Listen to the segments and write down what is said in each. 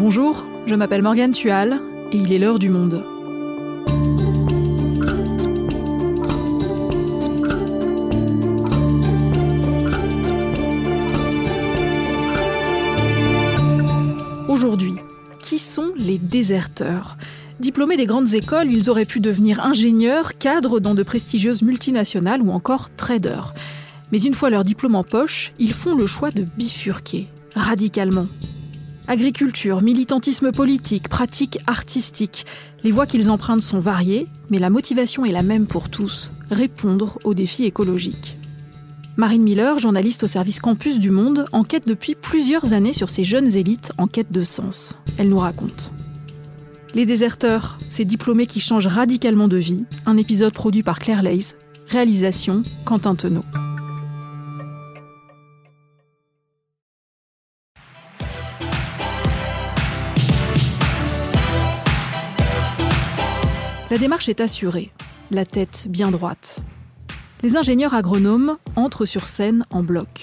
Bonjour, je m'appelle Morgane Tual et il est l'heure du monde. Aujourd'hui, qui sont les déserteurs? Diplômés des grandes écoles, ils auraient pu devenir ingénieurs, cadres dans de prestigieuses multinationales ou encore traders. Mais une fois leur diplôme en poche, ils font le choix de bifurquer, radicalement. Agriculture, militantisme politique, pratiques artistiques, les voies qu'ils empruntent sont variées, mais la motivation est la même pour tous, répondre aux défis écologiques. Marine Miller, journaliste au service Campus du Monde, enquête depuis plusieurs années sur ces jeunes élites en quête de sens. Elle nous raconte. Les déserteurs, ces diplômés qui changent radicalement de vie, un épisode produit par Claire Leys, réalisation Quentin Tenot. La démarche est assurée, la tête bien droite. Les ingénieurs agronomes entrent sur scène en bloc.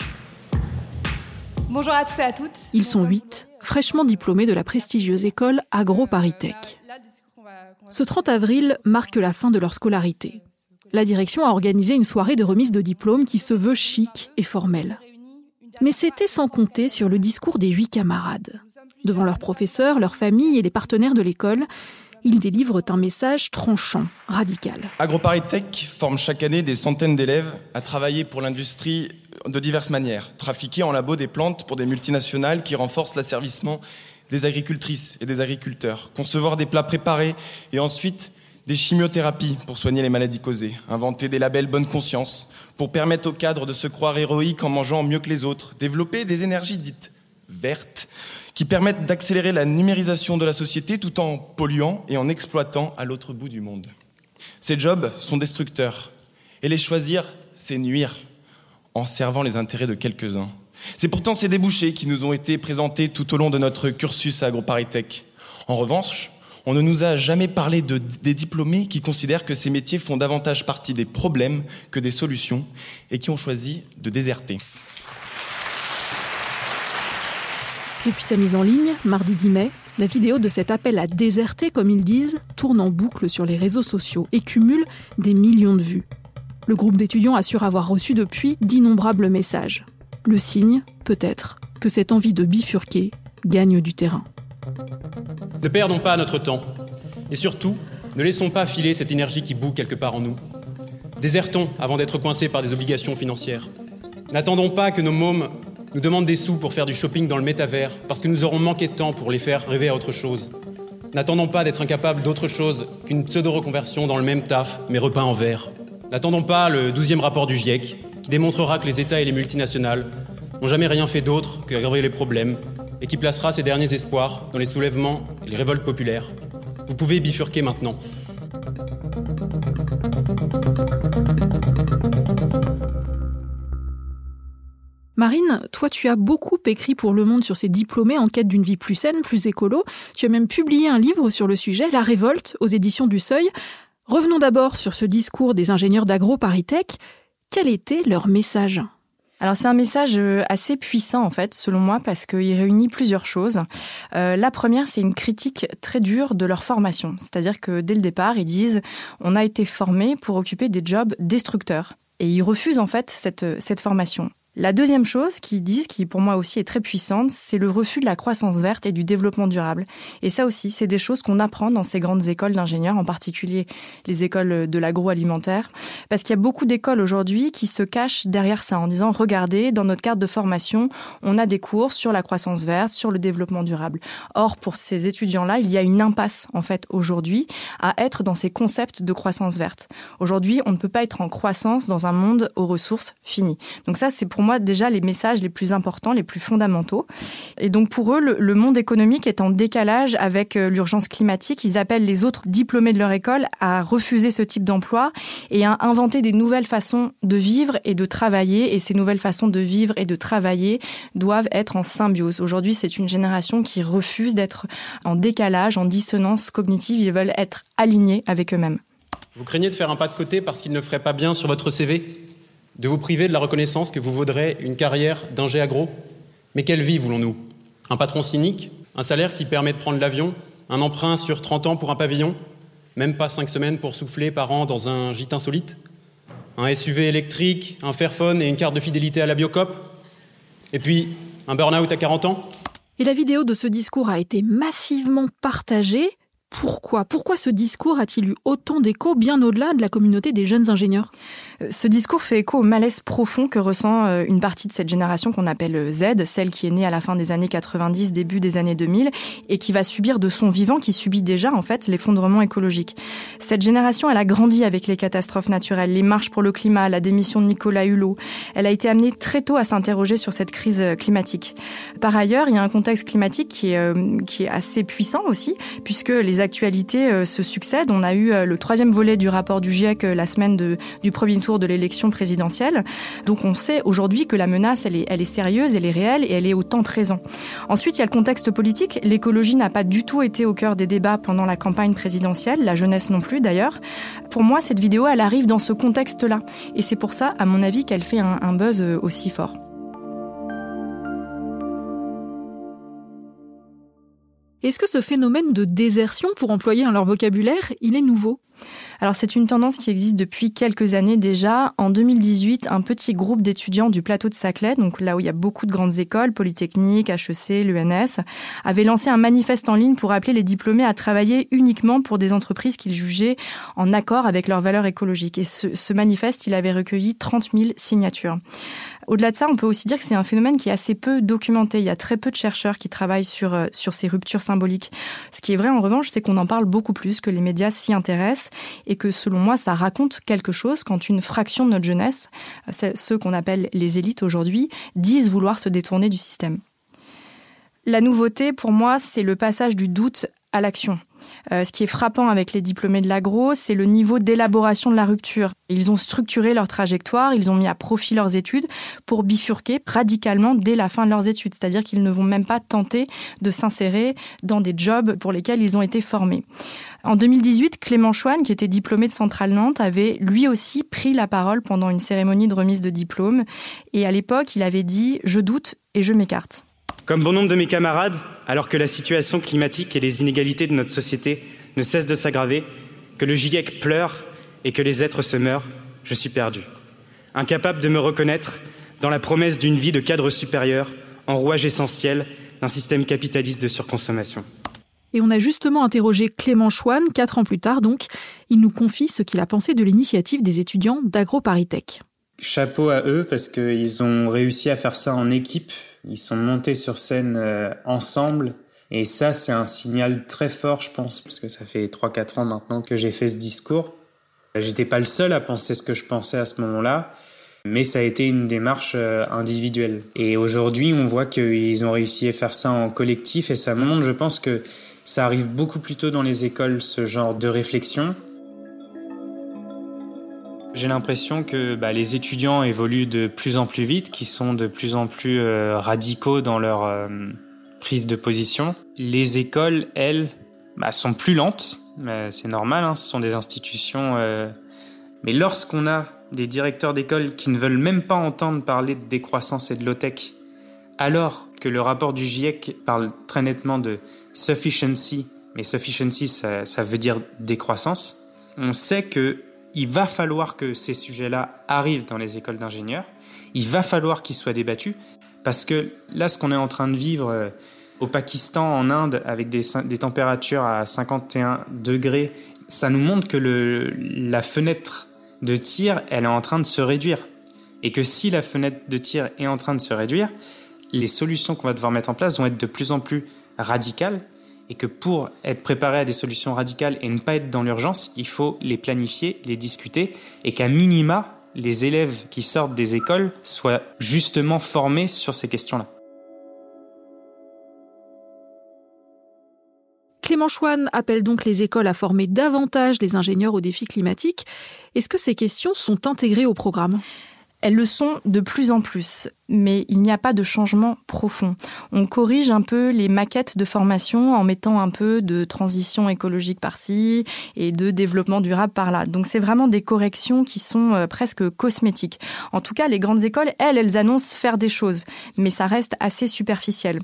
Bonjour à tous et à toutes. Ils sont huit, fraîchement diplômés de la prestigieuse école AgroParisTech. Ce 30 avril marque la fin de leur scolarité. La direction a organisé une soirée de remise de diplôme qui se veut chic et formelle. Mais c'était sans compter sur le discours des huit camarades. Devant leurs professeurs, leurs familles et les partenaires de l'école, ils délivrent un message tranchant, radical. AgroParisTech forme chaque année des centaines d'élèves à travailler pour l'industrie de diverses manières. Trafiquer en labo des plantes pour des multinationales qui renforcent l'asservissement des agricultrices et des agriculteurs. Concevoir des plats préparés et ensuite des chimiothérapies pour soigner les maladies causées. Inventer des labels bonne conscience pour permettre aux cadres de se croire héroïques en mangeant mieux que les autres. Développer des énergies dites vertes qui permettent d'accélérer la numérisation de la société tout en polluant et en exploitant à l'autre bout du monde. Ces jobs sont destructeurs et les choisir, c'est nuire en servant les intérêts de quelques-uns. C'est pourtant ces débouchés qui nous ont été présentés tout au long de notre cursus à AgroParisTech. En revanche, on ne nous a jamais parlé de, des diplômés qui considèrent que ces métiers font davantage partie des problèmes que des solutions et qui ont choisi de déserter. Depuis sa mise en ligne, mardi 10 mai, la vidéo de cet appel à déserter, comme ils disent, tourne en boucle sur les réseaux sociaux et cumule des millions de vues. Le groupe d'étudiants assure avoir reçu depuis d'innombrables messages. Le signe, peut-être, que cette envie de bifurquer gagne du terrain. Ne perdons pas notre temps. Et surtout, ne laissons pas filer cette énergie qui bout quelque part en nous. Désertons avant d'être coincés par des obligations financières. N'attendons pas que nos mômes nous demandent des sous pour faire du shopping dans le métavers parce que nous aurons manqué de temps pour les faire rêver à autre chose. N'attendons pas d'être incapables d'autre chose qu'une pseudo-reconversion dans le même taf, mais repeint en vert. N'attendons pas le 12e rapport du GIEC qui démontrera que les États et les multinationales n'ont jamais rien fait d'autre qu'aggraver les problèmes et qui placera ses derniers espoirs dans les soulèvements et les révoltes populaires. Vous pouvez bifurquer maintenant. Marine, toi tu as beaucoup écrit pour Le Monde sur ces diplômés en quête d'une vie plus saine, plus écolo. Tu as même publié un livre sur le sujet, La Révolte, aux éditions du Seuil. Revenons d'abord sur ce discours des ingénieurs d'AgroParisTech. Quel était leur message? Alors c'est un message assez puissant en fait, selon moi, parce qu'il réunit plusieurs choses. Euh, la première, c'est une critique très dure de leur formation. C'est-à-dire que dès le départ, ils disent on a été formé pour occuper des jobs destructeurs. Et ils refusent en fait cette, cette formation. La deuxième chose qu'ils disent, qui pour moi aussi est très puissante, c'est le refus de la croissance verte et du développement durable. Et ça aussi, c'est des choses qu'on apprend dans ces grandes écoles d'ingénieurs, en particulier les écoles de l'agroalimentaire. Parce qu'il y a beaucoup d'écoles aujourd'hui qui se cachent derrière ça en disant, regardez, dans notre carte de formation, on a des cours sur la croissance verte, sur le développement durable. Or, pour ces étudiants-là, il y a une impasse, en fait, aujourd'hui, à être dans ces concepts de croissance verte. Aujourd'hui, on ne peut pas être en croissance dans un monde aux ressources finies. Donc ça, c'est pour moi déjà les messages les plus importants, les plus fondamentaux. Et donc pour eux, le, monde économique est en décalage avec euh, l'urgence climatique. Ils appellent les autres diplômés de leur école à refuser ce type d'emploi et à inventer des nouvelles façons de vivre et de travailler. Et ces nouvelles façons de vivre et de travailler doivent être en symbiose. Aujourd'hui, c'est une génération qui refuse d'être en décalage, en dissonance cognitive. Ils veulent être alignés avec eux-mêmes. Vous craignez de faire un pas de côté parce qu'il ne ferait pas bien sur votre CV de vous priver de la reconnaissance que vous vaudrez une carrière d'ingé agro. Mais quelle vie voulons-nous? Un patron cynique? Un salaire qui permet de prendre l'avion, un emprunt sur 30 ans pour un pavillon, même pas 5 semaines pour souffler par an dans un gîte insolite, un SUV électrique, un Fairphone et une carte de fidélité à la Biocop, et puis un burn-out à 40 ans? Et la vidéo de ce discours a été massivement partagée. Pourquoi Pourquoi ce discours a-t-il eu autant d'écho bien au-delà de la communauté des jeunes ingénieurs? Euh, Ce discours fait écho au malaise profond que ressent euh, une partie de cette génération qu'on appelle euh, Z, celle qui est née à la fin des années 90, début des années 2000, et qui va subir de son vivant, qui subit déjà en fait l'effondrement écologique. Cette génération, elle a grandi avec les catastrophes naturelles, les marches pour le climat, la démission de Nicolas Hulot. Elle a été amenée très tôt à s'interroger sur cette crise climatique. Par ailleurs, il y a un contexte climatique qui est, qui est assez puissant aussi, puisque les les actualités euh, se succèdent. On a eu euh, le troisième volet du rapport du GIEC euh, la semaine du premier tour de l'élection présidentielle. Donc on sait aujourd'hui que la menace, elle est, sérieuse, elle est réelle et elle est au temps présent. Ensuite, il y a le contexte politique. L'écologie n'a pas du tout été au cœur des débats pendant la campagne présidentielle, la jeunesse non plus d'ailleurs. Pour moi, cette vidéo, elle arrive dans ce contexte-là. Et c'est pour ça, à mon avis, qu'elle fait un buzz aussi fort. Est-ce que ce phénomène de désertion, pour employer leur vocabulaire, il est nouveau? Alors c'est une tendance qui existe depuis quelques années déjà. En 2018, un petit groupe d'étudiants du plateau de Saclay, donc là où il y a beaucoup de grandes écoles, Polytechnique, HEC, l'UNS, avait lancé un manifeste en ligne pour appeler les diplômés à travailler uniquement pour des entreprises qu'ils jugeaient en accord avec leurs valeurs écologiques. Et ce, ce manifeste, il avait recueilli 30 000 signatures. Au-delà de ça, on peut aussi dire que c'est un phénomène qui est assez peu documenté. Il y a très peu de chercheurs qui travaillent sur, euh, sur ces ruptures symboliques. Ce qui est vrai, en revanche, c'est qu'on en parle beaucoup plus, que les médias s'y intéressent et que, selon moi, ça raconte quelque chose quand une fraction de notre jeunesse, euh, ceux qu'on appelle les élites aujourd'hui, disent vouloir se détourner du système. La nouveauté, pour moi, c'est le passage du doute à l'action. Euh, ce qui est frappant avec les diplômés de l'agro, c'est le niveau d'élaboration de la rupture. Ils ont structuré leur trajectoire, ils ont mis à profit leurs études pour bifurquer radicalement dès la fin de leurs études. C'est-à-dire qu'ils ne vont même pas tenter de s'insérer dans des jobs pour lesquels ils ont été formés. En 2018, Clément Chouane, qui était diplômé de Centrale Nantes, avait lui aussi pris la parole pendant une cérémonie de remise de diplôme. Et à l'époque, il avait dit ⁇ Je doute et je m'écarte ⁇ comme bon nombre de mes camarades, alors que la situation climatique et les inégalités de notre société ne cessent de s'aggraver, que le GIEC pleure et que les êtres se meurent, je suis perdu. Incapable de me reconnaître dans la promesse d'une vie de cadre supérieur, en rouage essentiel d'un système capitaliste de surconsommation. Et on a justement interrogé Clément Chouane, quatre ans plus tard donc. Il nous confie ce qu'il a pensé de l'initiative des étudiants d'AgroParisTech. Chapeau à eux parce qu'ils ont réussi à faire ça en équipe ils sont montés sur scène euh, ensemble. Et ça, c'est un signal très fort, je pense, parce que ça fait 3-4 ans maintenant que j'ai fait ce discours. J'étais pas le seul à penser ce que je pensais à ce moment-là, mais ça a été une démarche euh, individuelle. Et aujourd'hui, on voit qu'ils ont réussi à faire ça en collectif, et ça montre, je pense que ça arrive beaucoup plus tôt dans les écoles, ce genre de réflexion. J'ai l'impression que bah, les étudiants évoluent de plus en plus vite, qu'ils sont de plus en plus euh, radicaux dans leur euh, prise de position. Les écoles, elles, bah, sont plus lentes. Euh, c'est normal, hein, ce sont des institutions. Mais lorsqu'on a des directeurs d'école qui ne veulent même pas entendre parler de décroissance et de low-tech, alors que le rapport du GIEC parle très nettement de sufficiency, mais sufficiency, ça, ça veut dire décroissance, on sait que il va falloir que ces sujets-là arrivent dans les écoles d'ingénieurs. Il va falloir qu'ils soient débattus parce que là, ce qu'on est en train de vivre euh, au Pakistan, en Inde, avec des, températures à 51 degrés, ça nous montre que la fenêtre de tir, elle est en train de se réduire. Et que si la fenêtre de tir est en train de se réduire, les solutions qu'on va devoir mettre en place vont être de plus en plus radicales et que pour être préparé à des solutions radicales et ne pas être dans l'urgence, il faut les planifier, les discuter, et qu'à minima, les élèves qui sortent des écoles soient justement formés sur ces questions-là. Clément Chouane appelle donc les écoles à former davantage les ingénieurs aux défis climatiques. Est-ce que ces questions sont intégrées au programme? Elles le sont de plus en plus mais il n'y a pas de changement profond. On corrige un peu les maquettes de formation en mettant un peu de transition écologique par-ci et de développement durable par-là. Donc c'est vraiment des corrections qui sont euh, presque cosmétiques. En tout cas, les grandes écoles, elles, elles annoncent faire des choses, mais ça reste assez superficiel.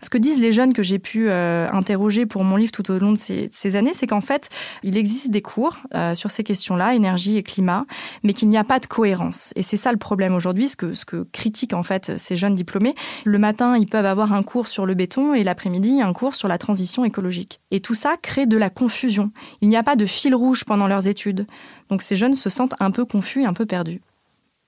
Ce que disent les jeunes que j'ai pu euh, interroger pour mon livre tout au long de ces, années, c'est qu'en fait, il existe des cours euh, sur ces questions-là, énergie et climat, mais qu'il n'y a pas de cohérence. Et c'est ça le problème aujourd'hui, ce que, ce que critique en fait ces jeunes diplômés. Le matin, ils peuvent avoir un cours sur le béton et l'après-midi, un cours sur la transition écologique. Et tout ça crée de la confusion. Il n'y a pas de fil rouge pendant leurs études. Donc ces jeunes se sentent un peu confus un peu perdus.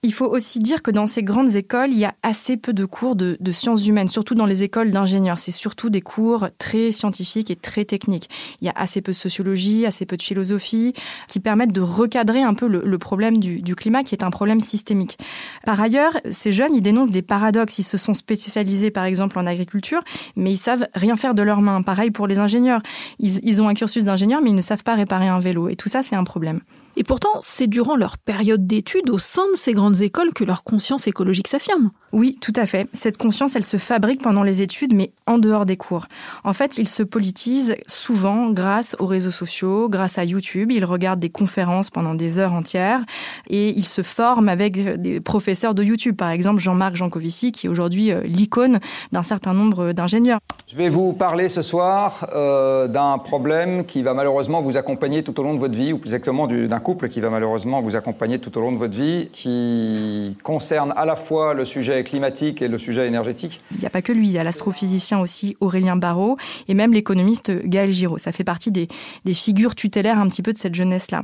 Il faut aussi dire que dans ces grandes écoles, il y a assez peu de cours de, sciences humaines, surtout dans les écoles d'ingénieurs. C'est surtout des cours très scientifiques et très techniques. Il y a assez peu de sociologie, assez peu de philosophie, qui permettent de recadrer un peu le, problème du, climat, qui est un problème systémique. Par ailleurs, ces jeunes, ils dénoncent des paradoxes. Ils se sont spécialisés, par exemple, en agriculture, mais ils savent rien faire de leurs mains. Pareil pour les ingénieurs. Ils, ils ont un cursus d'ingénieur, mais ils ne savent pas réparer un vélo. Et tout ça, c'est un problème. Et pourtant, c'est durant leur période d'études au sein de ces grandes écoles que leur conscience écologique s'affirme. Oui, tout à fait. Cette conscience, elle se fabrique pendant les études, mais en dehors des cours. En fait, ils se politisent souvent grâce aux réseaux sociaux, grâce à YouTube. Ils regardent des conférences pendant des heures entières et ils se forment avec des professeurs de YouTube. Par exemple, Jean-Marc Jancovici, qui est aujourd'hui euh, l'icône d'un certain nombre d'ingénieurs. Je vais vous parler ce soir euh, d'un problème qui va malheureusement vous accompagner tout au long de votre vie, ou plus exactement d'un qui va malheureusement vous accompagner tout au long de votre vie, qui concerne à la fois le sujet climatique et le sujet énergétique. Il n'y a pas que lui, il y a l'astrophysicien aussi Aurélien Barraud et même l'économiste Gaël Giraud. Ça fait partie des, des, figures tutélaires un petit peu de cette jeunesse-là.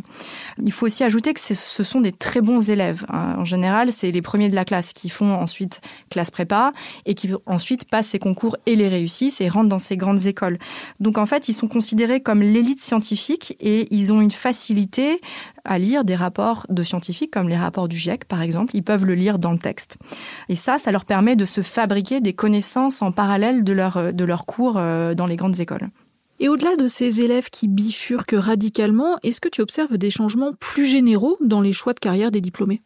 Il faut aussi ajouter que ce sont des très bons élèves. Hein. En général, c'est les premiers de la classe qui font ensuite classe prépa et qui ensuite passent ces concours et les réussissent et rentrent dans ces grandes écoles. Donc en fait, ils sont considérés comme l'élite scientifique et ils ont une facilité à lire des rapports de scientifiques comme les rapports du GIEC par exemple. Ils peuvent le lire dans le texte. Et ça, ça leur permet de se fabriquer des connaissances en parallèle de leur, de leur cours euh, dans les grandes écoles. Et au-delà de ces élèves qui bifurquent radicalement, est-ce que tu observes des changements plus généraux dans les choix de carrière des diplômés?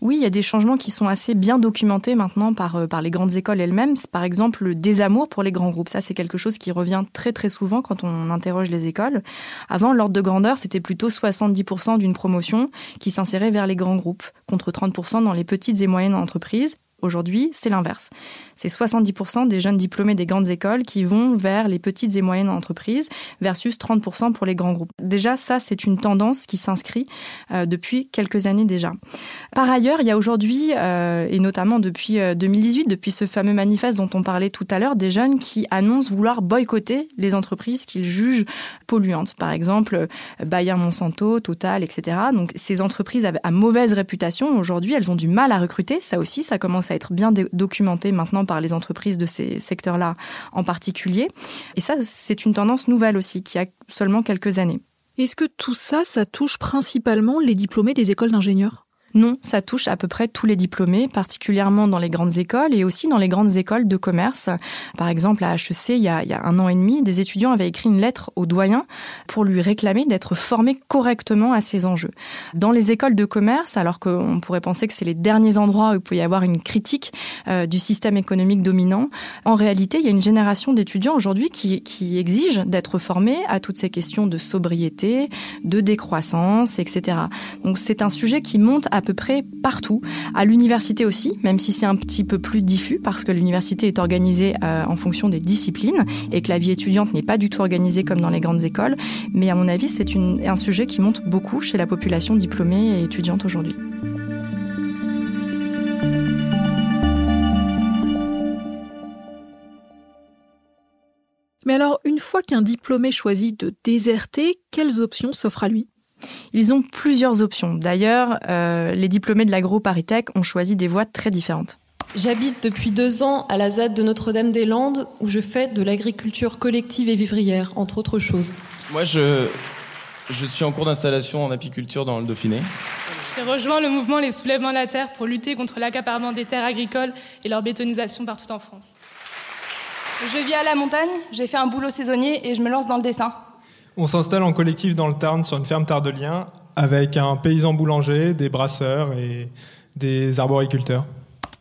Oui, il y a des changements qui sont assez bien documentés maintenant par, euh, les grandes écoles elles-mêmes. Par exemple, le désamour pour les grands groupes. Ça, c'est quelque chose qui revient très très souvent quand on interroge les écoles. Avant, l'ordre de grandeur, c'était plutôt 70% d'une promotion qui s'insérait vers les grands groupes, contre 30% dans les petites et moyennes entreprises. Aujourd'hui, c'est l'inverse. C'est 70% des jeunes diplômés des grandes écoles qui vont vers les petites et moyennes entreprises versus 30% pour les grands groupes. Déjà, ça, c'est une tendance qui s'inscrit euh, depuis quelques années déjà. Par ailleurs, il y a aujourd'hui, euh, et notamment depuis 2018, euh, depuis ce fameux manifeste dont on parlait tout à l'heure, des jeunes qui annoncent vouloir boycotter les entreprises qu'ils jugent polluantes. Par exemple, Bayer Monsanto, Total, etc. Donc, ces entreprises à mauvaise réputation, aujourd'hui, elles ont du mal à recruter. Ça aussi, ça commence à être bien documenté maintenant par les entreprises de ces secteurs-là en particulier. Et ça, c'est une tendance nouvelle aussi, qui a seulement quelques années. Est-ce que tout ça, ça touche principalement les diplômés des écoles d'ingénieurs? Non, ça touche à peu près tous les diplômés, particulièrement dans les grandes écoles et aussi dans les grandes écoles de commerce. Par exemple, à HEC, il y a, un an et demi, des étudiants avaient écrit une lettre au doyen pour lui réclamer d'être formé correctement à ces enjeux. Dans les écoles de commerce, alors qu'on pourrait penser que c'est les derniers endroits où il peut y avoir une critique euh, du système économique dominant, en réalité, il y a une génération d'étudiants aujourd'hui qui, qui exigent d'être formés à toutes ces questions de sobriété, de décroissance, etc. Donc c'est un sujet qui monte à peu près partout. À l'université aussi, même si c'est un petit peu plus diffus parce que l'université est organisée euh, en fonction des disciplines et que la vie étudiante n'est pas du tout organisée comme dans les grandes écoles. Mais à mon avis, c'est un sujet qui monte beaucoup chez la population diplômée et étudiante aujourd'hui. Mais alors, une fois qu'un diplômé choisit de déserter, quelles options s'offrent à lui? Ils ont plusieurs options. D'ailleurs, euh, les diplômés de l'agro-Paritech ont choisi des voies très différentes. J'habite depuis deux ans à la ZAD de Notre-Dame-des-Landes où je fais de l'agriculture collective et vivrière, entre autres choses. Moi, je, je suis en cours d'installation en apiculture dans le Dauphiné. J'ai rejoint le mouvement Les Soulèvements de la Terre pour lutter contre l'accaparement des terres agricoles et leur bétonisation partout en France. Je vis à la montagne, j'ai fait un boulot saisonnier et je me lance dans le dessin. On s'installe en collectif dans le Tarn sur une ferme tardelien avec un paysan boulanger, des brasseurs et des arboriculteurs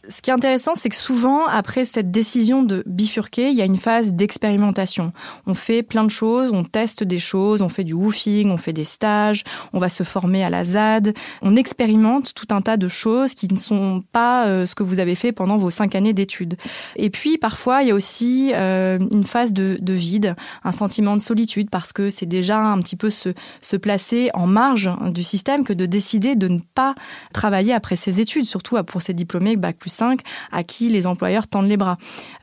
ce qui est intéressant, c'est que souvent, après cette décision de bifurquer, il y a une phase d'expérimentation. On fait plein de choses, on teste des choses, on fait du woofing, on fait des stages, on va se former à la ZAD, on expérimente tout un tas de choses qui ne sont pas euh, ce que vous avez fait pendant vos cinq années d'études. Et puis, parfois, il y a aussi euh, une phase de, de, vide, un sentiment de solitude, parce que c'est déjà un petit peu se, se placer en marge du système que de décider de ne pas travailler après ses études, surtout pour ces diplômés Bac plus à qui les employeurs tendent les bras.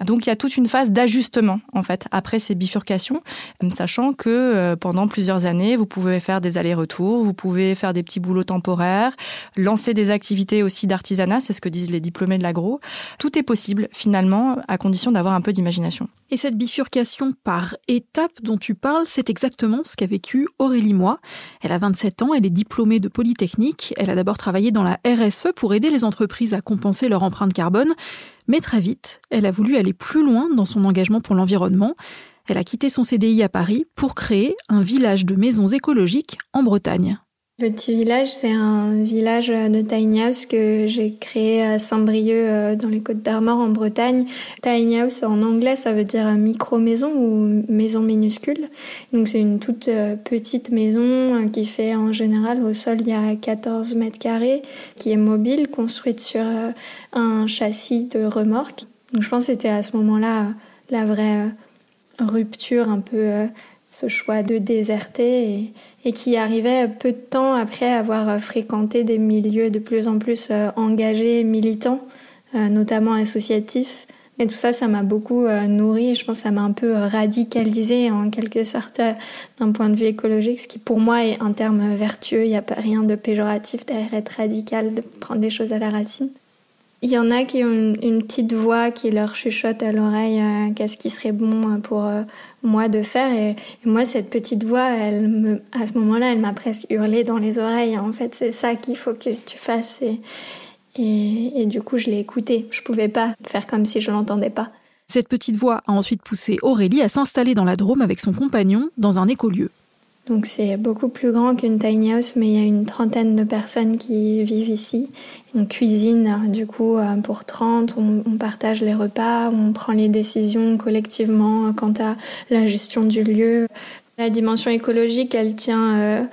Donc il y a toute une phase d'ajustement en fait après ces bifurcations, sachant que euh, pendant plusieurs années, vous pouvez faire des allers-retours, vous pouvez faire des petits boulots temporaires, lancer des activités aussi d'artisanat, c'est ce que disent les diplômés de l'agro. Tout est possible finalement à condition d'avoir un peu d'imagination. Et cette bifurcation par étapes dont tu parles, c'est exactement ce qu'a vécu Aurélie Moi. Elle a 27 ans, elle est diplômée de Polytechnique. Elle a d'abord travaillé dans la RSE pour aider les entreprises à compenser leur empreinte carbone. Mais très vite, elle a voulu aller plus loin dans son engagement pour l'environnement. Elle a quitté son CDI à Paris pour créer un village de maisons écologiques en Bretagne. Le petit village, c'est un village de tiny house que j'ai créé à Saint-Brieuc euh, dans les Côtes d'Armor en Bretagne. Tiny house en anglais, ça veut dire micro-maison ou maison minuscule. Donc c'est une toute euh, petite maison euh, qui fait en général au sol il y a 14 mètres carrés, qui est mobile, construite sur un châssis de remorque. Donc je pense que c'était à ce moment-là la vraie rupture un peu ce choix de déserter et, qui arrivait peu de temps après avoir fréquenté des milieux de plus en plus euh, engagés, militants, euh, notamment associatifs. Et tout ça, ça m'a beaucoup euh, nourri. Je pense que ça m'a un peu radicalisé en quelque sorte d'un point de vue écologique, ce qui pour moi est un terme vertueux. Il n'y a pas rien de péjoratif derrière être radical, de prendre les choses à la racine. Il y en a qui ont une, petite voix qui leur chuchote à l'oreille euh, qu'est-ce qui serait bon pour euh, moi de faire. Et, moi, cette petite voix, elle me, à ce moment-là, elle m'a presque hurlé dans les oreilles. En fait, c'est ça qu'il faut que tu fasses. Et, et, et du coup, je l'ai écoutée. Je pouvais pas faire comme si je l'entendais pas. Cette petite voix a ensuite poussé Aurélie à s'installer dans la Drôme avec son compagnon dans un écolieu. Donc c'est beaucoup plus grand qu'une tiny house, mais il y a une trentaine de personnes qui vivent ici. On cuisine du coup euh, pour 30, on, partage les repas, on prend les décisions collectivement quant à la gestion du lieu. La dimension écologique, elle tient euh,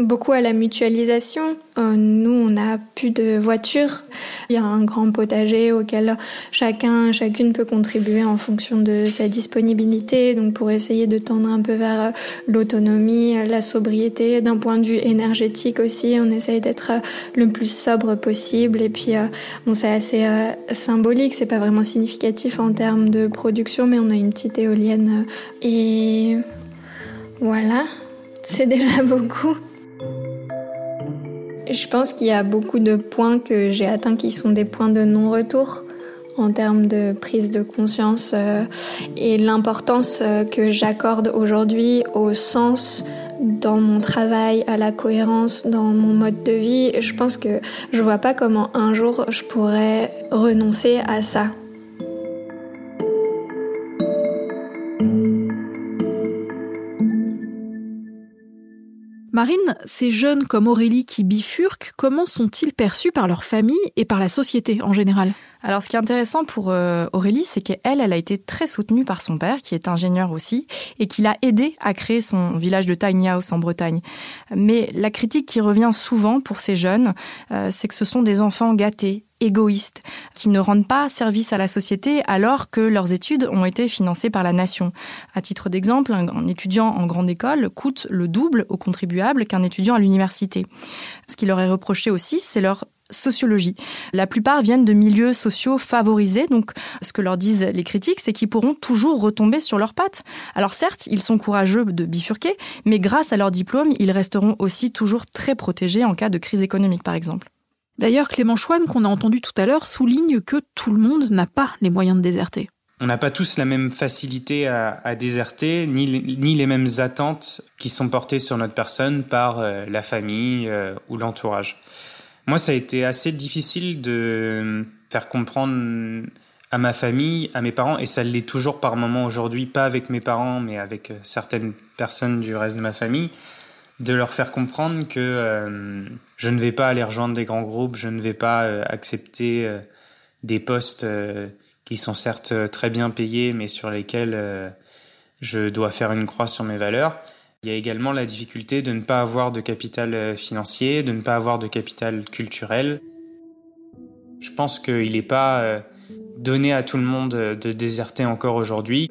beaucoup à la mutualisation. Euh, nous, on n'a plus de voiture. Il y a un grand potager auquel chacun, chacune peut contribuer en fonction de sa disponibilité. Donc, pour essayer de tendre un peu vers euh, l'autonomie, la sobriété, d'un point de vue énergétique aussi, on essaye d'être euh, le plus sobre possible. Et puis, bon, c'est assez symbolique. C'est pas vraiment significatif en termes de production, mais on a une petite éolienne. Et voilà, c'est déjà beaucoup. Je pense qu'il y a beaucoup de points que j'ai atteints qui sont des points de non-retour en termes de prise de conscience euh, et l'importance euh, que j'accorde aujourd'hui au sens dans mon travail, à la cohérence dans mon mode de vie. Je pense que je vois pas comment un jour je pourrais renoncer à ça. Marine, ces jeunes comme Aurélie qui bifurquent, comment sont-ils perçus par leur famille et par la société en général? Alors, ce qui est intéressant pour euh, Aurélie, c'est qu'elle, elle a été très soutenue par son père, qui est ingénieur aussi, et qui l'a aidé à créer son village de Tiny House en Bretagne. Mais la critique qui revient souvent pour ces jeunes, euh, c'est que ce sont des enfants gâtés, égoïstes, qui ne rendent pas service à la société alors que leurs études ont été financées par la nation. À titre d'exemple, un étudiant en grande école coûte le double aux contribuables qu'un étudiant à l'université. Ce qui leur est reproché aussi, c'est leur sociologie. La plupart viennent de milieux sociaux favorisés, donc ce que leur disent les critiques, c'est qu'ils pourront toujours retomber sur leurs pattes. Alors certes, ils sont courageux de bifurquer, mais grâce à leur diplôme, ils resteront aussi toujours très protégés en cas de crise économique, par exemple. D'ailleurs, Clément Chouane, qu'on a entendu tout à l'heure, souligne que tout le monde n'a pas les moyens de déserter. On n'a pas tous la même facilité à, déserter, ni, les mêmes attentes qui sont portées sur notre personne par euh, la famille euh, ou l'entourage. Moi, ça a été assez difficile de faire comprendre à ma famille, à mes parents, et ça l'est toujours par moment aujourd'hui, pas avec mes parents, mais avec euh, certaines personnes du reste de ma famille, de leur faire comprendre que euh, je ne vais pas aller rejoindre des grands groupes, je ne vais pas euh, accepter euh, des postes qui sont certes très bien payés, mais sur lesquels je dois faire une croix sur mes valeurs. Il y a également la difficulté de ne pas avoir de capital financier, de ne pas avoir de capital culturel. Je pense qu'il n'est pas donné à tout le monde de déserter encore aujourd'hui.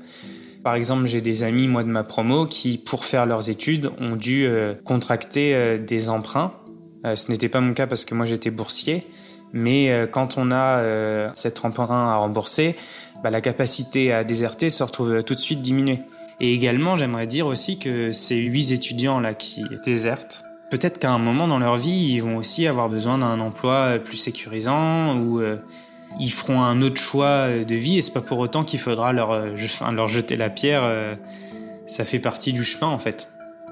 Par exemple, j'ai des amis, moi, de ma promo, qui, pour faire leurs études, ont dû euh, contracter euh, des emprunts. Euh, ce n'était pas mon cas parce que moi, j'étais boursier. Mais quand on a cet emprunt à rembourser, bah, la capacité à déserter se retrouve tout de suite diminuée. Et également, j'aimerais dire aussi que ces huit étudiants-là qui désertent, peut-être qu'à un moment dans leur vie, ils vont aussi avoir besoin d'un emploi plus sécurisant ou ils feront un autre choix de vie et c'est pas pour autant qu'il faudra leur, euh, jeter la pierre. Euh, ça fait partie du chemin en fait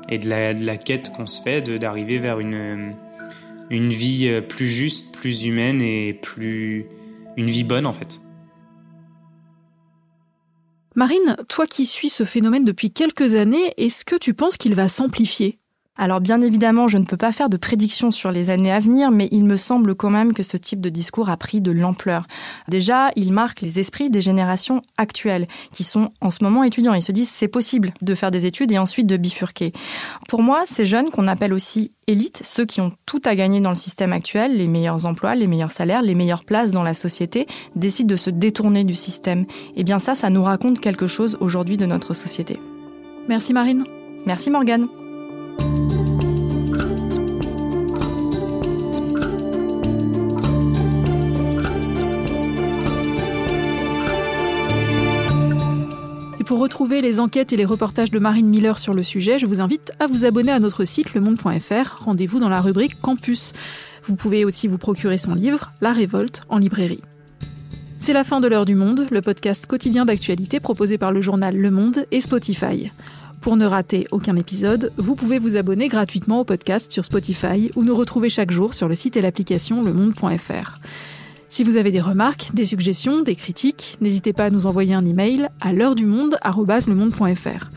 et de la, de la quête qu'on se fait d'arriver vers une, une vie euh, plus juste, plus humaine et plus une vie bonne en fait. Marine, toi qui suis ce phénomène depuis quelques années, est-ce que tu penses qu'il va s'amplifier? Alors bien évidemment, je ne peux pas faire de prédictions sur les années à venir, mais il me semble quand même que ce type de discours a pris de l'ampleur. Déjà, il marque les esprits des générations actuelles, qui sont en ce moment étudiants. Ils se disent c'est possible de faire des études et ensuite de bifurquer. Pour moi, ces jeunes qu'on appelle aussi élites, ceux qui ont tout à gagner dans le système actuel, les meilleurs emplois, les meilleurs salaires, les meilleures places dans la société, décident de se détourner du système. Et eh bien ça, ça nous raconte quelque chose aujourd'hui de notre société. Merci Marine. Merci Morgane. Pour retrouver les enquêtes et les reportages de Marine Miller sur le sujet, je vous invite à vous abonner à notre site lemonde.fr. Rendez-vous dans la rubrique Campus. Vous pouvez aussi vous procurer son livre La Révolte en librairie. C'est la fin de l'heure du monde, le podcast quotidien d'actualité proposé par le journal Le Monde et Spotify. Pour ne rater aucun épisode, vous pouvez vous abonner gratuitement au podcast sur Spotify ou nous retrouver chaque jour sur le site et l'application lemonde.fr. Si vous avez des remarques, des suggestions, des critiques, n'hésitez pas à nous envoyer un email à l'heure du monde@lemonde.fr.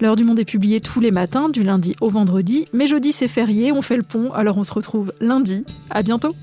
L'heure du monde est publiée tous les matins, du lundi au vendredi, mais jeudi c'est férié, on fait le pont, alors on se retrouve lundi. À bientôt!